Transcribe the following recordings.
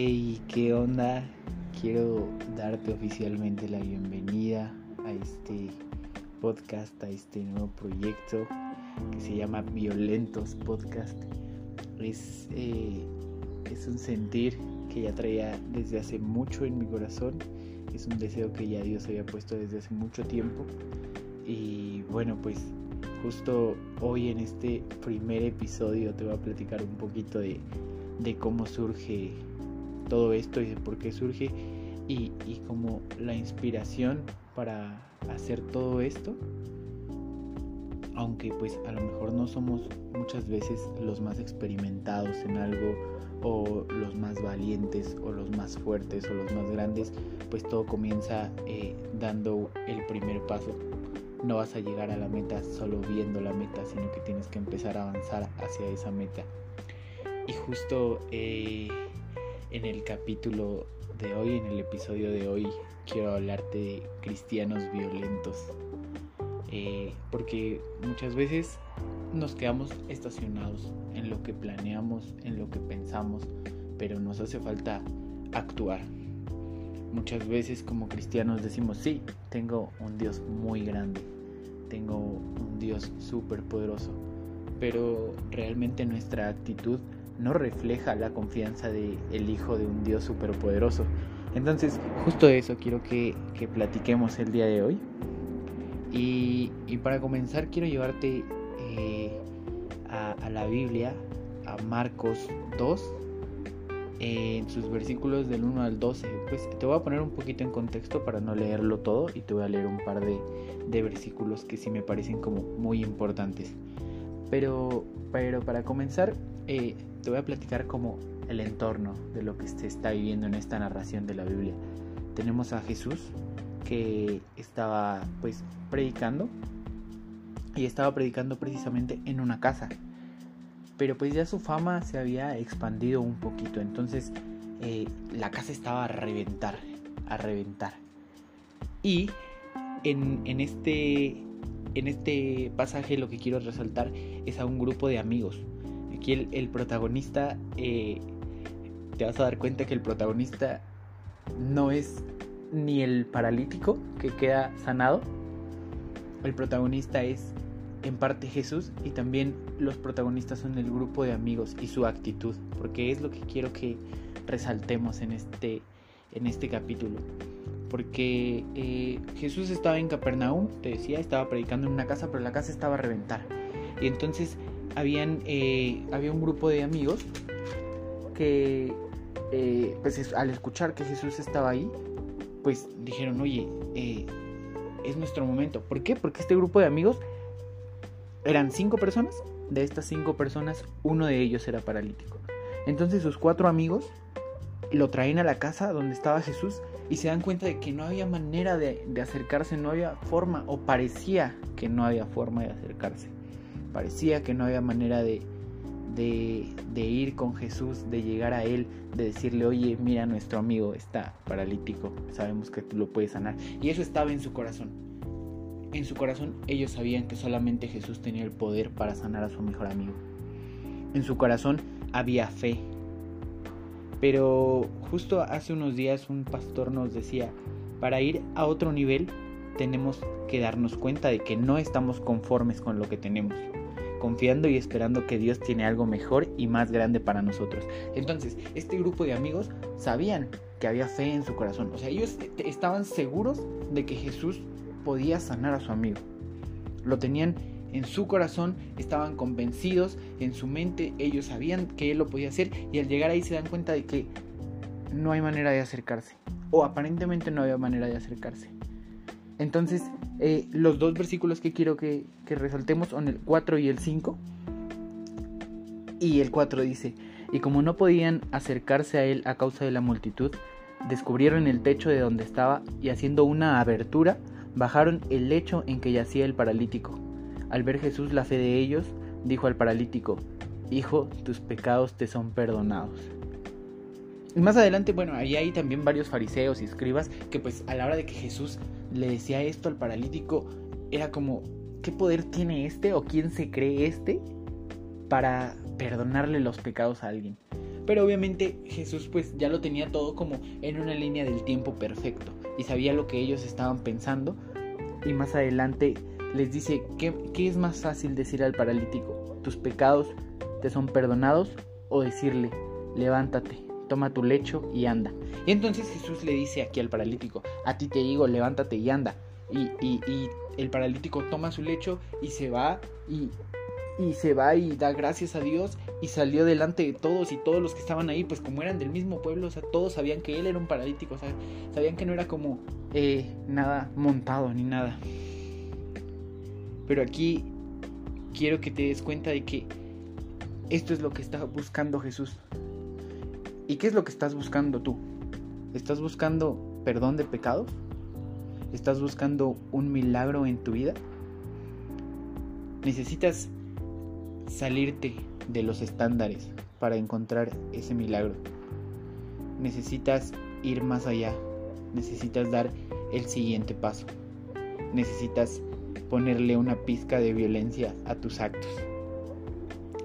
Hey, ¿qué onda? Quiero darte oficialmente la bienvenida a este podcast, a este nuevo proyecto que se llama Violentos Podcast. Es, eh, es un sentir que ya traía desde hace mucho en mi corazón. Es un deseo que ya Dios había puesto desde hace mucho tiempo. Y bueno, pues justo hoy en este primer episodio te voy a platicar un poquito de, de cómo surge todo esto y de por qué surge y, y como la inspiración para hacer todo esto aunque pues a lo mejor no somos muchas veces los más experimentados en algo o los más valientes o los más fuertes o los más grandes, pues todo comienza eh, dando el primer paso. No vas a llegar a la meta solo viendo la meta, sino que tienes que empezar a avanzar hacia esa meta. Y justo eh, en el capítulo de hoy, en el episodio de hoy, quiero hablarte de cristianos violentos. Eh, porque muchas veces nos quedamos estacionados en lo que planeamos, en lo que pensamos, pero nos hace falta actuar. Muchas veces como cristianos decimos, sí, tengo un Dios muy grande, tengo un Dios súper poderoso, pero realmente nuestra actitud no refleja la confianza del el Hijo de un Dios súper poderoso. Entonces, justo de eso quiero que, que platiquemos el día de hoy. Y, para comenzar quiero llevarte eh, a, la Biblia, a Marcos 2, en sus versículos del 1 al 12. Pues te voy a poner un poquito en contexto para no leerlo todo y te voy a leer un par de, versículos que sí me parecen como muy importantes. Pero, pero para comenzar, eh, te voy a platicar como el entorno de lo que se está viviendo en esta narración de la Biblia. Tenemos a Jesús que estaba pues predicando y estaba predicando precisamente en una casa. Pero pues ya su fama se había expandido un poquito, entonces eh, la casa estaba a reventar, a reventar. Y en, este, en este pasaje lo que quiero resaltar es a un grupo de amigos. Aquí el, protagonista, eh, te vas a dar cuenta que el protagonista no es ni el paralítico que queda sanado. El protagonista es en parte Jesús y también los protagonistas son el grupo de amigos y su actitud, porque es lo que quiero que resaltemos en este, en este capítulo. Porque eh, Jesús estaba en Capernaum, te decía, estaba predicando en una casa, pero la casa estaba a reventar. Y entonces habían, eh, había un grupo de amigos que, eh, pues al escuchar que Jesús estaba ahí, pues dijeron, oye, eh, es nuestro momento. ¿Por qué? Porque este grupo de amigos eran cinco personas. De estas cinco personas, uno de ellos era paralítico. Entonces sus cuatro amigos lo traen a la casa donde estaba Jesús y se dan cuenta de que no había manera de, de acercarse, no había forma, o parecía que no había forma de acercarse. Parecía que no había manera de, ir con Jesús, de llegar a Él, de decirle, oye, mira, nuestro amigo está paralítico, sabemos que tú lo puedes sanar. Y eso estaba en su corazón. En su corazón ellos sabían que solamente Jesús tenía el poder para sanar a su mejor amigo. En su corazón había fe. Pero justo hace unos días un pastor nos decía, para ir a otro nivel tenemos que darnos cuenta de que no estamos conformes con lo que tenemos confiando y esperando que Dios tiene algo mejor y más grande para nosotros. Entonces, este grupo de amigos sabían que había fe en su corazón. O sea, ellos estaban seguros de que Jesús podía sanar a su amigo. Lo tenían en su corazón, estaban convencidos, en su mente ellos sabían que Él lo podía hacer y al llegar ahí se dan cuenta de que no hay manera de acercarse. O aparentemente no había manera de acercarse. Entonces, eh, los dos versículos que quiero que, que resaltemos son el 4 y el 5. Y el 4 dice, y como no podían acercarse a él a causa de la multitud, descubrieron el techo de donde estaba y haciendo una abertura, bajaron el lecho en que yacía el paralítico. Al ver Jesús la fe de ellos, dijo al paralítico, Hijo, tus pecados te son perdonados. Y más adelante, bueno, ahí hay también varios fariseos y escribas que pues a la hora de que Jesús le decía esto al paralítico, era como, ¿qué poder tiene este o quién se cree este para perdonarle los pecados a alguien? Pero obviamente Jesús pues ya lo tenía todo como en una línea del tiempo perfecto y sabía lo que ellos estaban pensando y más adelante les dice, ¿qué, es más fácil decir al paralítico? ¿Tus pecados te son perdonados? O decirle, levántate, toma tu lecho y anda. Y entonces Jesús le dice aquí al paralítico, a ti te digo, levántate y anda. Y, y, y el paralítico toma su lecho y se va y, y se va y da gracias a Dios y salió delante de todos y todos los que estaban ahí, pues como eran del mismo pueblo, o sea, todos sabían que él era un paralítico, o sea, sabían que no era como eh, nada montado ni nada. Pero aquí quiero que te des cuenta de que esto es lo que está buscando Jesús. ¿Y qué es lo que estás buscando tú? ¿Estás buscando perdón de pecados? ¿Estás buscando un milagro en tu vida? Necesitas salirte de los estándares para encontrar ese milagro. Necesitas ir más allá. Necesitas dar el siguiente paso. Necesitas ponerle una pizca de violencia a tus actos.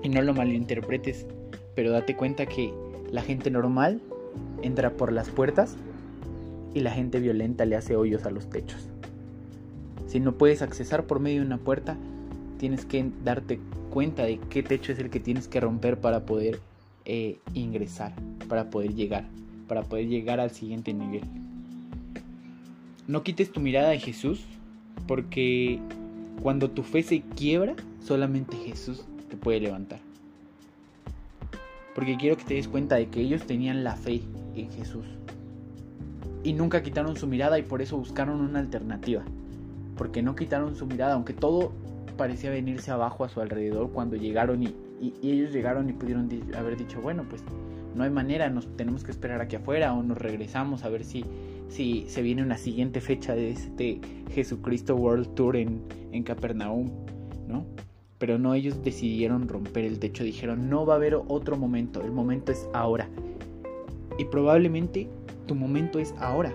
Y no lo malinterpretes, pero date cuenta que la gente normal entra por las puertas y la gente violenta le hace hoyos a los techos. Si no puedes accesar por medio de una puerta, tienes que darte cuenta de qué techo es el que tienes que romper para poder eh, ingresar, para poder llegar, para poder llegar al siguiente nivel. No quites tu mirada de Jesús porque cuando tu fe se quiebra, solamente Jesús te puede levantar. Porque quiero que te des cuenta de que ellos tenían la fe en Jesús. Y nunca quitaron su mirada y por eso buscaron una alternativa. Porque no quitaron su mirada, aunque todo parecía venirse abajo a su alrededor cuando llegaron y, ellos llegaron y pudieron haber dicho, bueno, pues no hay manera, nos tenemos que esperar aquí afuera o nos regresamos a ver si si se viene una siguiente fecha de este Jesucristo World Tour en Capernaum, ¿no? Pero no, ellos decidieron romper el techo, dijeron, no va a haber otro momento, el momento es ahora. Y probablemente tu momento es ahora.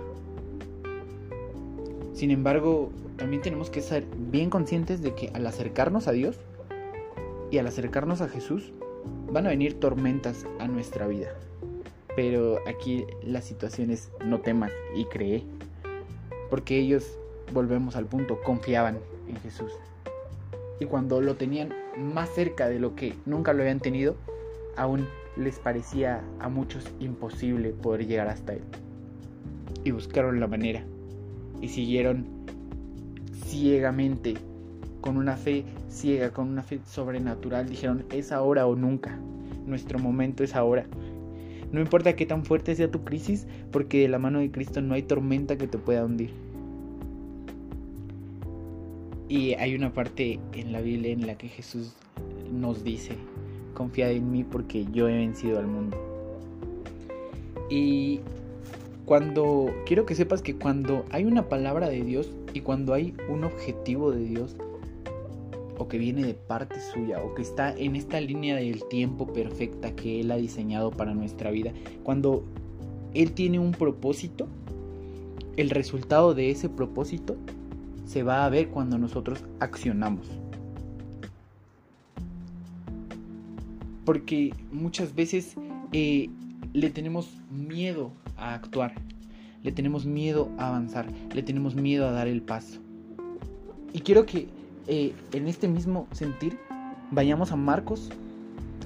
Sin embargo, también tenemos que ser bien conscientes de que al acercarnos a Dios y al acercarnos a Jesús, van a venir tormentas a nuestra vida. Pero aquí la situación es no temas y cree. Porque ellos, volvemos al punto, confiaban en Jesús. Y cuando lo tenían más cerca de lo que nunca lo habían tenido, aún les parecía a muchos imposible poder llegar hasta él. Y buscaron la manera. Y siguieron ciegamente, con una fe ciega, con una fe sobrenatural. Dijeron, es ahora o nunca. Nuestro momento es ahora. No importa qué tan fuerte sea tu crisis, porque de la mano de Cristo no hay tormenta que te pueda hundir. Y hay una parte en la Biblia en la que Jesús nos dice, confía en mí porque yo he vencido al mundo. Y cuando quiero que sepas que cuando hay una palabra de Dios y cuando hay un objetivo de Dios, o que viene de parte suya o que está en esta línea del tiempo perfecta que Él ha diseñado para nuestra vida. Cuando Él tiene un propósito, el resultado de ese propósito se va a ver cuando nosotros accionamos. Porque muchas veces eh, le tenemos miedo a actuar, le tenemos miedo a avanzar, le tenemos miedo a dar el paso. Y quiero que eh, en este mismo sentir, vayamos a Marcos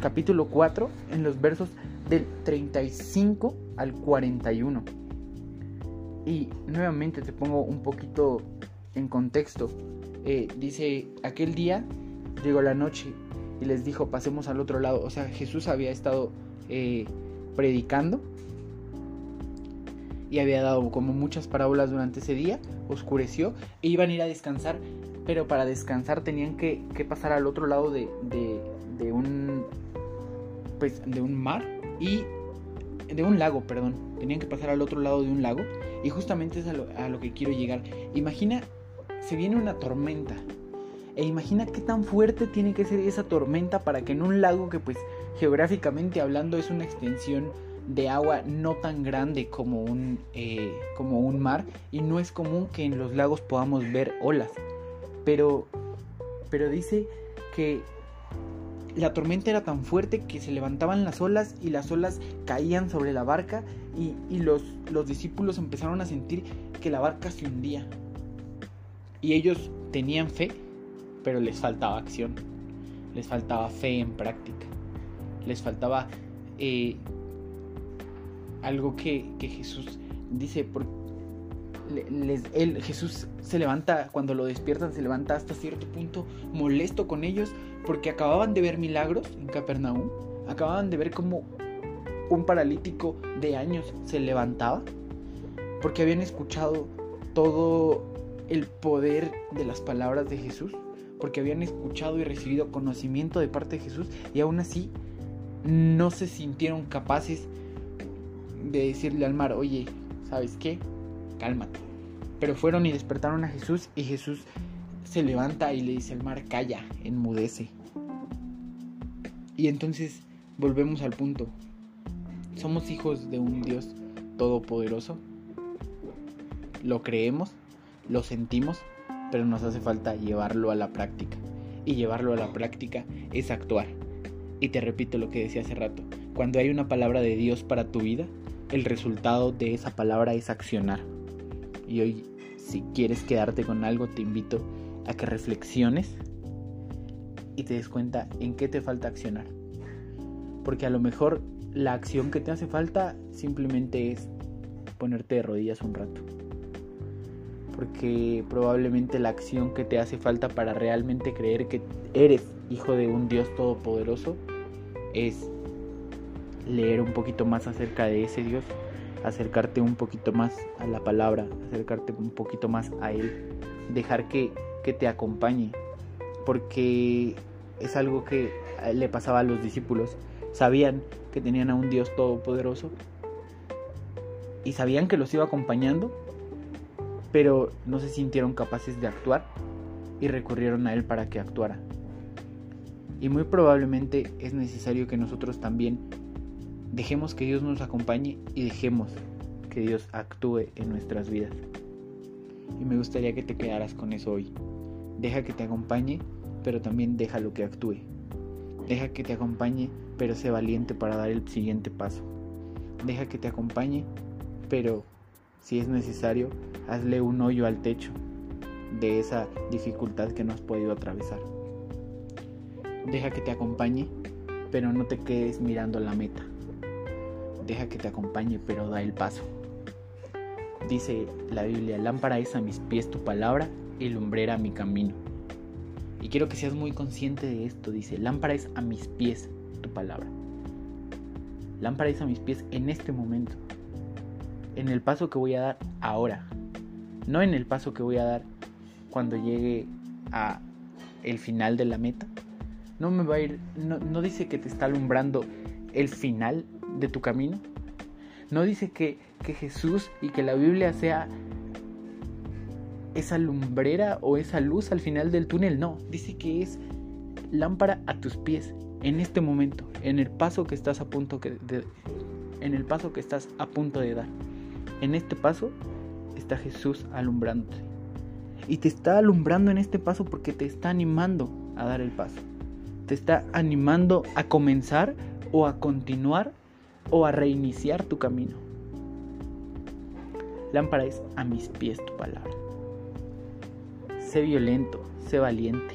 capítulo 4 en los versos del 35 al 41. Y nuevamente te pongo un poquito en contexto. Eh, dice, aquel día llegó la noche y les dijo, pasemos al otro lado. O sea, Jesús había estado eh, predicando y había dado como muchas parábolas durante ese día, oscureció e iban a ir a descansar pero para descansar tenían que, pasar al otro lado de, de, un pues de un mar y de un lago, perdón, tenían que pasar al otro lado de un lago y justamente es a lo que quiero llegar. Imagina, se viene una tormenta e imagina qué tan fuerte tiene que ser esa tormenta para que en un lago que pues geográficamente hablando es una extensión de agua no tan grande como un, eh, como un mar y no es común que en los lagos podamos ver olas. Pero, pero dice que la tormenta era tan fuerte que se levantaban las olas y las olas caían sobre la barca y, los, los discípulos empezaron a sentir que la barca se hundía. Y ellos tenían fe, pero les faltaba acción, les faltaba fe en práctica, les faltaba eh, algo que, que, Jesús dice, porque les, Jesús se levanta, cuando lo despiertan, se levanta hasta cierto punto molesto con ellos porque acababan de ver milagros en Capernaum, acababan de ver cómo un paralítico de años se levantaba, porque habían escuchado todo el poder de las palabras de Jesús, porque habían escuchado y recibido conocimiento de parte de Jesús y aún así no se sintieron capaces de decirle al mar, oye, ¿sabes qué? Cálmate. Pero fueron y despertaron a Jesús y Jesús se levanta y le dice al mar, calla, enmudece. Y entonces volvemos al punto. ¿Somos hijos de un Dios todopoderoso? Lo creemos, lo sentimos, pero nos hace falta llevarlo a la práctica. Y llevarlo a la práctica es actuar. Y te repito lo que decía hace rato. Cuando hay una palabra de Dios para tu vida, el resultado de esa palabra es accionar. Y hoy, si quieres quedarte con algo, te invito a que reflexiones y te des cuenta en qué te falta accionar. Porque a lo mejor la acción que te hace falta simplemente es ponerte de rodillas un rato. Porque probablemente la acción que te hace falta para realmente creer que eres hijo de un Dios todopoderoso es leer un poquito más acerca de ese Dios, acercarte un poquito más a la palabra, acercarte un poquito más a Él, dejar que que te acompañe, porque es algo que le pasaba a los discípulos. Sabían que tenían a un Dios todopoderoso y sabían que los iba acompañando, pero no se sintieron capaces de actuar y recurrieron a Él para que actuara. Y muy probablemente es necesario que nosotros también dejemos que Dios nos acompañe y dejemos que Dios actúe en nuestras vidas. Y me gustaría que te quedaras con eso hoy. Deja que te acompañe, pero también déjalo que actúe. Deja que te acompañe, pero sé valiente para dar el siguiente paso. Deja que te acompañe, pero si es necesario, hazle un hoyo al techo de esa dificultad que no has podido atravesar. Deja que te acompañe, pero no te quedes mirando la meta. Deja que te acompañe, pero da el paso. Dice la Biblia, lámpara es a mis pies tu palabra y lumbrera mi camino. Y quiero que seas muy consciente de esto. Dice, lámpara es a mis pies tu palabra. Lámpara es a mis pies en este momento. En el paso que voy a dar ahora. No en el paso que voy a dar cuando llegue a el final de la meta. No me va a ir, no, no dice que te está alumbrando el final de tu camino. No dice que, que Jesús y que la Biblia sea esa lumbrera o esa luz al final del túnel, no, dice que es lámpara a tus pies en este momento, en el paso que estás a punto de, en el paso que estás a punto de dar. En este paso está Jesús alumbrándote. Y te está alumbrando en este paso porque te está animando a dar el paso. Te está animando a comenzar o a continuar o a reiniciar tu camino. Lámpara es a mis pies tu palabra. Sé violento, sé valiente,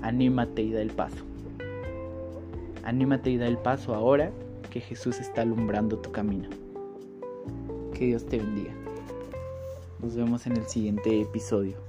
anímate y da el paso. Anímate y da el paso ahora que Jesús está alumbrando tu camino. Que Dios te bendiga. Nos vemos en el siguiente episodio.